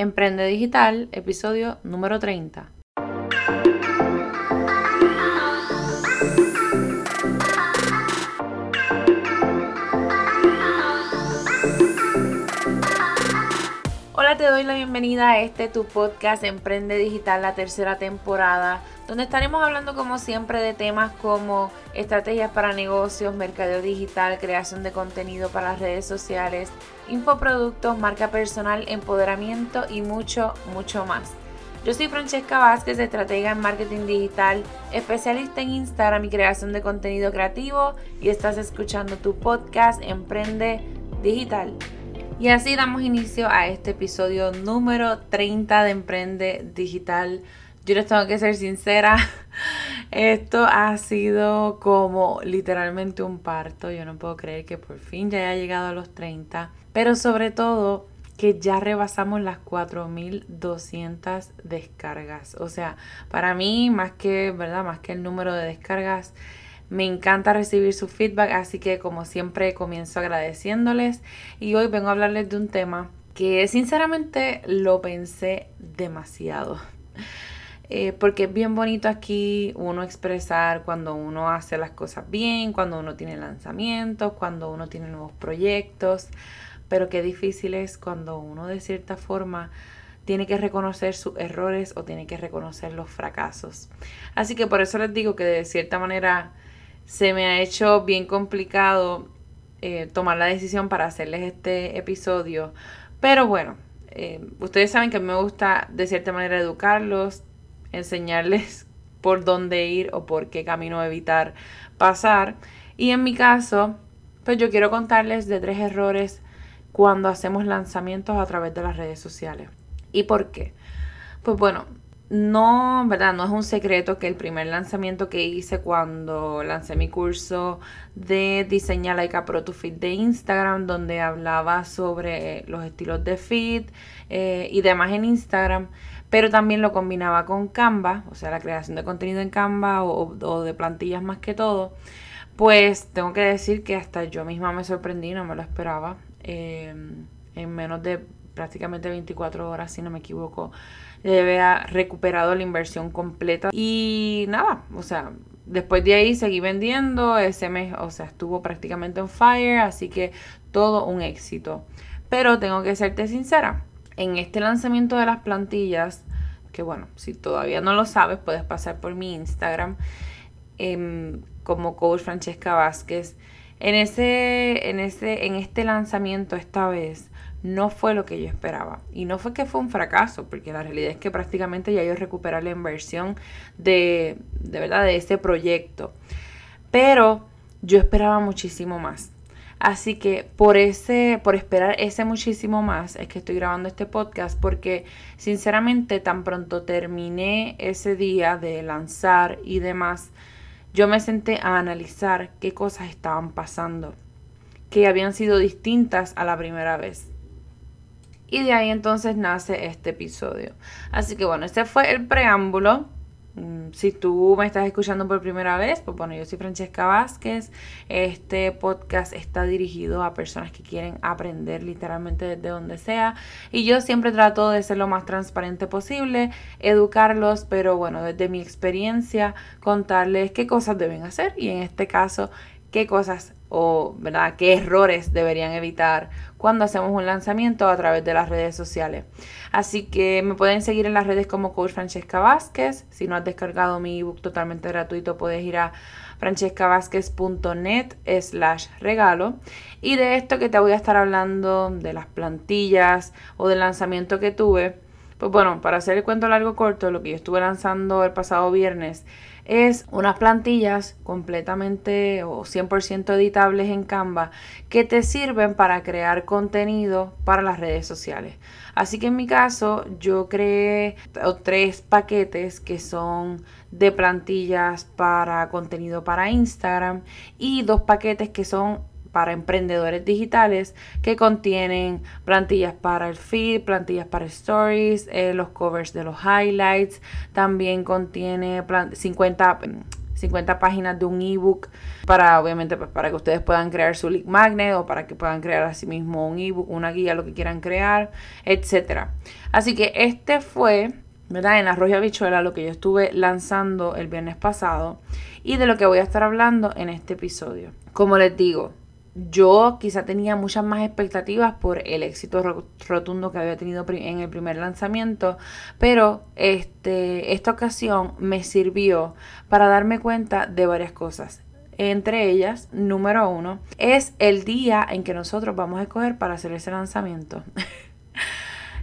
Emprende Digital, episodio número 30. Hola, te doy la bienvenida a este tu podcast Emprende Digital, la tercera temporada, donde estaremos hablando como siempre de temas como estrategias para negocios, mercadeo digital, creación de contenido para las redes sociales, infoproductos, marca personal, empoderamiento y mucho, mucho más. Yo soy Francesca Vázquez, estratega en marketing digital, especialista en Instagram y creación de contenido creativo y estás escuchando tu podcast Emprende Digital. Y así damos inicio a este episodio número 30 de Emprende Digital. Yo les tengo que ser sincera, esto ha sido como literalmente un parto. Yo no puedo creer que por fin ya haya llegado a los 30. Pero sobre todo que ya rebasamos las 4200 descargas. O sea, para mí, más que, ¿verdad? Más que el número de descargas, me encanta recibir su feedback, así que como siempre comienzo agradeciéndoles y hoy vengo a hablarles de un tema que sinceramente lo pensé demasiado. Eh, porque es bien bonito aquí uno expresar cuando uno hace las cosas bien, cuando uno tiene lanzamientos, cuando uno tiene nuevos proyectos, pero qué difícil es cuando uno de cierta forma tiene que reconocer sus errores o tiene que reconocer los fracasos. Así que por eso les digo que de cierta manera se me ha hecho bien complicado eh, tomar la decisión para hacerles este episodio. Pero bueno, eh, ustedes saben que me gusta de cierta manera educarlos, enseñarles por dónde ir o por qué camino evitar pasar. Y en mi caso, pues yo quiero contarles de tres errores cuando hacemos lanzamientos a través de las redes sociales. ¿Y por qué? Pues bueno, no, ¿verdad? No es un secreto que el primer lanzamiento que hice cuando lancé mi curso de Diseña Like Pro to Feed de Instagram, donde hablaba sobre los estilos de feed eh, y demás en Instagram, pero también lo combinaba con Canva, o sea, la creación de contenido en Canva o, de plantillas más que todo, pues tengo que decir que hasta yo misma me sorprendí, no me lo esperaba. Eh, en menos de prácticamente 24 horas, si no me equivoco, ya había recuperado la inversión completa. Y nada, o sea, después de ahí seguí vendiendo, ese mes, o sea, estuvo prácticamente on fire, así que todo un éxito. Pero tengo que serte sincera, en este lanzamiento de las plantillas, que bueno, si todavía no lo sabes, puedes pasar por mi Instagram em, como coach Francesca Vázquez. En ese, en ese, en este lanzamiento esta vez, no fue lo que yo esperaba. Y no fue que fue un fracaso, porque la realidad es que prácticamente ya yo recuperé la inversión de, de verdad de ese proyecto. Pero yo esperaba muchísimo más. Así que por ese, por esperar ese muchísimo más, es que estoy grabando este podcast, porque sinceramente tan pronto terminé ese día de lanzar y demás, yo me senté a analizar qué cosas estaban pasando, que habían sido distintas a la primera vez. Y de ahí entonces nace este episodio. Así que bueno, este fue el preámbulo. Mm, si tú me estás escuchando por primera vez, pues bueno, yo soy Francesca Vázquez. Este podcast está dirigido a personas que quieren aprender literalmente desde donde sea. Y yo siempre trato de ser lo más transparente posible, educarlos, pero bueno, desde mi experiencia, contarles qué cosas deben hacer y en este caso, qué cosas o ¿verdad? qué errores deberían evitar cuando hacemos un lanzamiento a través de las redes sociales. Así que me pueden seguir en las redes como Coach Francesca Vázquez. Si no has descargado mi ebook totalmente gratuito, puedes ir a francescavázquez.net slash regalo. Y de esto que te voy a estar hablando, de las plantillas o del lanzamiento que tuve, pues bueno, para hacer el cuento largo corto, lo que yo estuve lanzando el pasado viernes es unas plantillas completamente o 100% editables en Canva que te sirven para crear contenido para las redes sociales. Así que en mi caso yo creé tres paquetes que son de plantillas para contenido para Instagram y dos paquetes que son para emprendedores digitales que contienen plantillas para el feed, plantillas para stories, eh, los covers de los highlights, también contiene 50 50 páginas de un ebook para, obviamente, pues, para que ustedes puedan crear su lead magnet o para que puedan crear así mismo un ebook, una guía, lo que quieran crear, etcétera. Así que este fue, ¿verdad? En Arroyo Bichuela, lo que yo estuve lanzando el viernes pasado y de lo que voy a estar hablando en este episodio. Como les digo, yo quizá tenía muchas más expectativas por el éxito rotundo que había tenido en el primer lanzamiento, pero este, esta ocasión me sirvió para darme cuenta de varias cosas. Entre ellas, número uno, es el día en que nosotros vamos a escoger para hacer ese lanzamiento.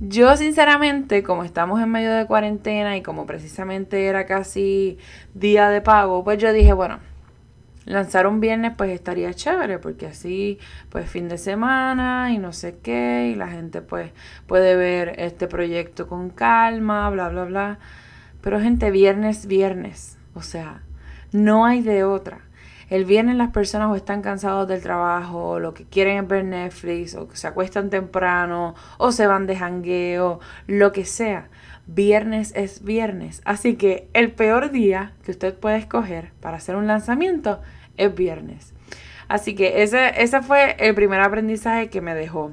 Yo sinceramente, como estamos en medio de cuarentena y como precisamente era casi día de pago, pues yo dije, bueno, lanzar un viernes pues estaría chévere porque así pues fin de semana y no sé qué y la gente pues puede ver este proyecto con calma, bla, bla, bla. Pero gente, viernes, viernes, o sea, no hay de otra. El viernes las personas o están cansados del trabajo, o lo que quieren es ver Netflix, o se acuestan temprano, o se van de jangueo, lo que sea. Viernes es viernes. Así que el peor día que usted puede escoger para hacer un lanzamiento es viernes. Así que ese, ese fue el primer aprendizaje que me dejó.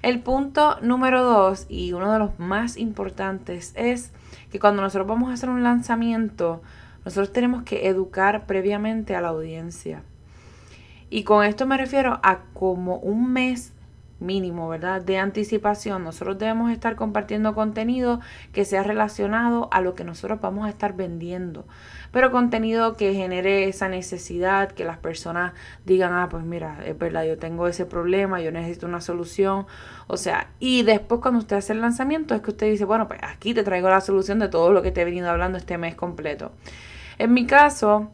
El punto número dos y uno de los más importantes es que cuando nosotros vamos a hacer un lanzamiento, nosotros tenemos que educar previamente a la audiencia. Y con esto me refiero a como un mes mínimo, ¿verdad? De anticipación. Nosotros debemos estar compartiendo contenido que sea relacionado a lo que nosotros vamos a estar vendiendo. Pero contenido que genere esa necesidad, que las personas digan, ah, pues mira, es verdad, yo tengo ese problema, yo necesito una solución. O sea, y después cuando usted hace el lanzamiento es que usted dice, bueno, pues aquí te traigo la solución de todo lo que te he venido hablando este mes completo. En mi caso,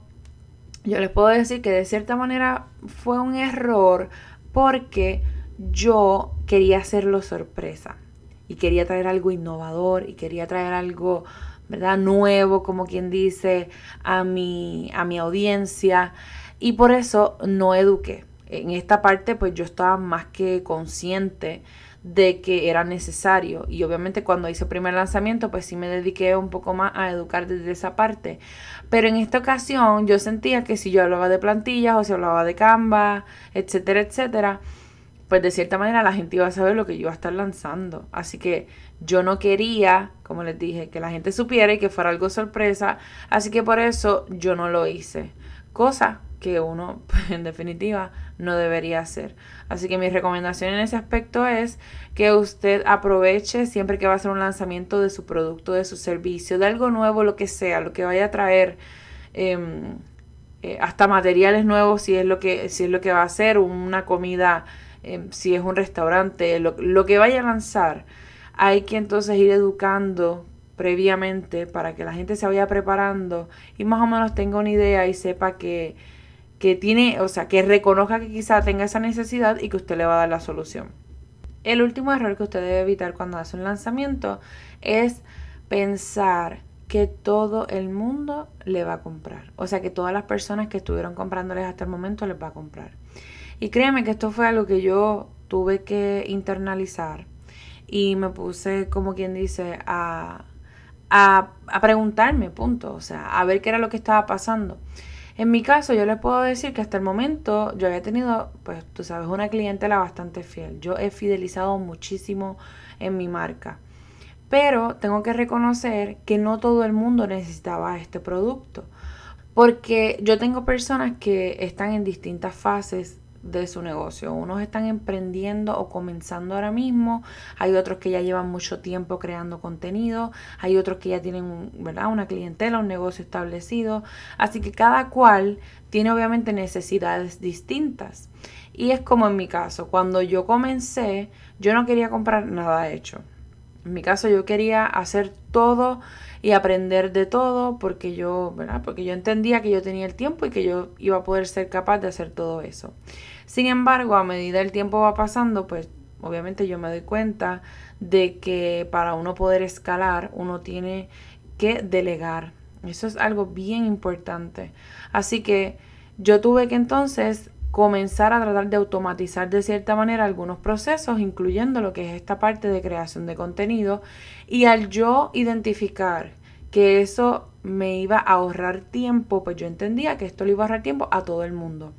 yo les puedo decir que de cierta manera fue un error porque yo quería hacerlo sorpresa y quería traer algo innovador y quería traer algo, ¿verdad? Nuevo, como quien dice, a mi, a mi audiencia y por eso no eduqué. En esta parte pues yo estaba más que consciente de que era necesario y obviamente cuando hice el primer lanzamiento pues sí me dediqué un poco más a educar desde esa parte pero en esta ocasión yo sentía que si yo hablaba de plantillas o si hablaba de Canva etcétera etcétera pues de cierta manera la gente iba a saber lo que yo iba a estar lanzando. Así que yo no quería, como les dije, que la gente supiera y que fuera algo sorpresa. Así que por eso yo no lo hice. Cosa que uno, pues, en definitiva, no debería hacer. Así que mi recomendación en ese aspecto es que usted aproveche siempre que va a hacer un lanzamiento de su producto, de su servicio, de algo nuevo, lo que sea, lo que vaya a traer. Em, eh, hasta materiales nuevos si es lo que si es lo que va a hacer una comida Em, si es un restaurante, lo, que vaya a lanzar, hay que entonces ir educando previamente para que la gente se vaya preparando y más o menos tenga una idea y sepa que, que tiene, o sea, que reconozca que quizá tenga esa necesidad y que usted le va a dar la solución. El último error que usted debe evitar cuando hace un lanzamiento es pensar que todo el mundo le va a comprar. O sea, que todas las personas que estuvieron comprándoles hasta el momento les va a comprar. Y créeme que esto fue algo que yo tuve que internalizar y me puse, como quien dice, a, a, a preguntarme, punto, o sea, a ver qué era lo que estaba pasando. En mi caso, yo les puedo decir que hasta el momento yo había tenido, pues tú sabes, una clientela bastante fiel. Yo he fidelizado muchísimo en mi marca. Pero tengo que reconocer que no todo el mundo necesitaba este producto. Porque yo tengo personas que están en distintas fases de su negocio. Unos están emprendiendo o comenzando ahora mismo, hay otros que ya llevan mucho tiempo creando contenido, hay otros que ya tienen ¿verdad? una clientela, un negocio establecido. Así que cada cual tiene obviamente necesidades distintas. Y es como en mi caso, cuando yo comencé, yo no quería comprar nada hecho. En mi caso yo quería hacer todo y aprender de todo porque yo, ¿verdad? Porque yo entendía que yo tenía el tiempo y que yo iba a poder ser capaz de hacer todo eso. Sin embargo, a medida el tiempo va pasando, pues obviamente yo me doy cuenta de que para uno poder escalar, uno tiene que delegar. Eso es algo bien importante. Así que yo tuve que entonces comenzar a tratar de automatizar de cierta manera algunos procesos, incluyendo lo que es esta parte de creación de contenido. Y al yo identificar que eso me iba a ahorrar tiempo, pues yo entendía que esto le iba a ahorrar tiempo a todo el mundo.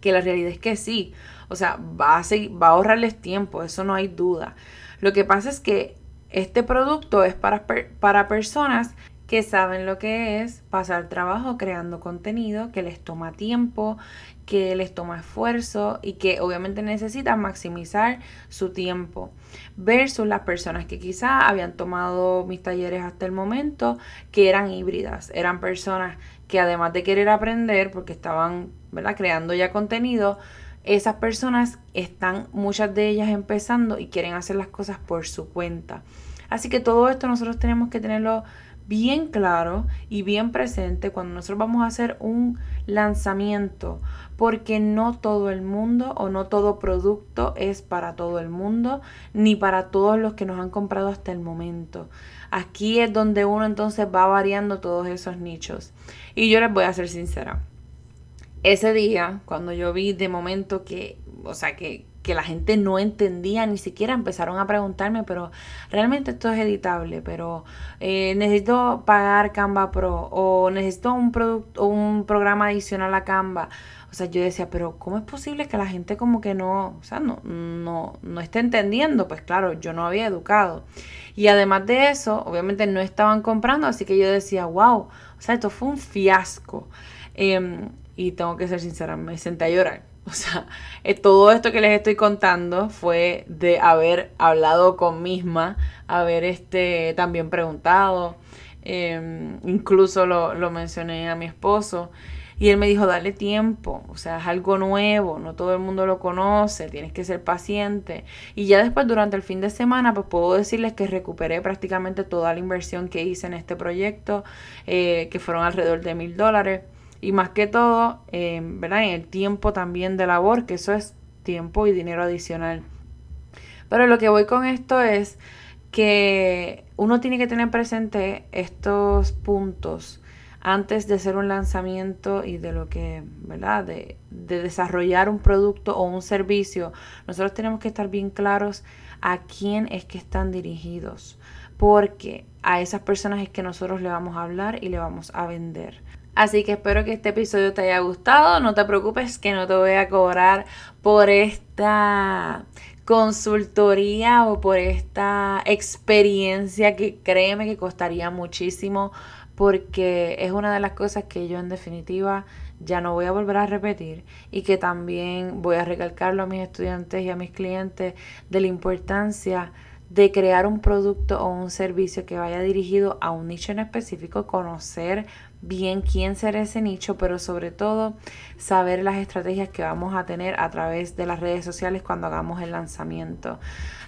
Que la realidad es que sí, o sea, va a, va a ahorrarles tiempo, eso no hay duda. Lo que pasa es que este producto es para, para personas que saben lo que es pasar trabajo creando contenido, que les toma tiempo, que les toma esfuerzo y que obviamente necesitan maximizar su tiempo versus las personas que quizá habían tomado mis talleres hasta el momento que eran híbridas, eran personas que además de querer aprender porque estaban ¿verdad? creando ya contenido, esas personas están muchas de ellas empezando y quieren hacer las cosas por su cuenta. Así que todo esto nosotros tenemos que tenerlo bien claro y bien presente cuando nosotros vamos a hacer un lanzamiento, porque no todo el mundo o no todo producto es para todo el mundo, ni para todos los que nos han comprado hasta el momento. Aquí es donde uno entonces va variando todos esos nichos. Y yo les voy a ser sincera. Ese día, cuando yo vi de momento que, o sea, que, que la gente no entendía, ni siquiera empezaron a preguntarme, pero realmente esto es editable, pero eh, necesito pagar Canva Pro o necesito un producto, un programa adicional a Canva. O sea, yo decía, pero ¿cómo es posible que la gente como que no, o sea, no, no, no esté entendiendo? Pues claro, yo no había educado. Y además de eso, obviamente no estaban comprando, así que yo decía, wow, o sea, esto fue un fiasco. Em, y tengo que ser sincera, me senté a llorar o sea, eh, todo esto que les estoy contando fue de haber hablado con misma, haber este, también preguntado, em, incluso lo, lo mencioné a mi esposo. Y él me dijo, dale tiempo, o sea, es algo nuevo, no todo el mundo lo conoce, tienes que ser paciente. Y ya después, durante el fin de semana, pues puedo decirles que recuperé prácticamente toda la inversión que hice en este proyecto, eh, que fueron alrededor de mil dólares. Y más que todo, eh, ¿verdad? En el tiempo también de labor, que eso es tiempo y dinero adicional. Pero lo que voy con esto es que uno tiene que tener presente estos puntos antes de hacer un lanzamiento y de lo que, ¿verdad? De, de, desarrollar un producto o un servicio, nosotros tenemos que estar bien claros a quién es que están dirigidos, porque a esas personas es que nosotros le vamos a hablar y le vamos a vender. Así que espero que este episodio te haya gustado. No te preocupes que no te voy a cobrar por esta consultoría o por esta experiencia que créeme que costaría muchísimo porque es una de las cosas que yo en definitiva ya no voy a volver a repetir y que también voy a recalcarlo a mis estudiantes y a mis clientes de la importancia de crear un producto o un servicio que vaya dirigido a un nicho en específico, conocer bien quién será ese nicho, pero sobre todo saber las estrategias que vamos a tener a través de las redes sociales cuando hagamos el lanzamiento.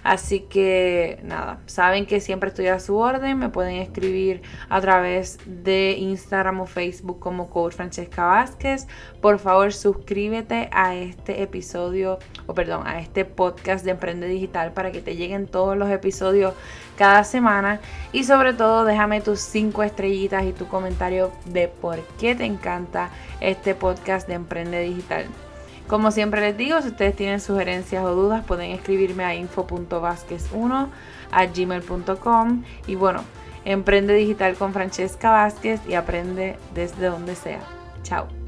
Así que nada, saben que siempre estoy a su orden, me pueden escribir a través de Instagram o Facebook como Coach Francesca Vázquez. Por favor, suscríbete a este episodio, o perdón, a este podcast de Emprende Digital para que te lleguen todos los episodios cada semana y sobre todo déjame tus cinco estrellitas y tu comentario de por qué te encanta este podcast de Emprende Digital. Como siempre les digo, si ustedes tienen sugerencias o dudas, pueden escribirme a info.vázquez1 a gmail.com y bueno, emprende digital con Francesca Vázquez y aprende desde donde sea. Chao.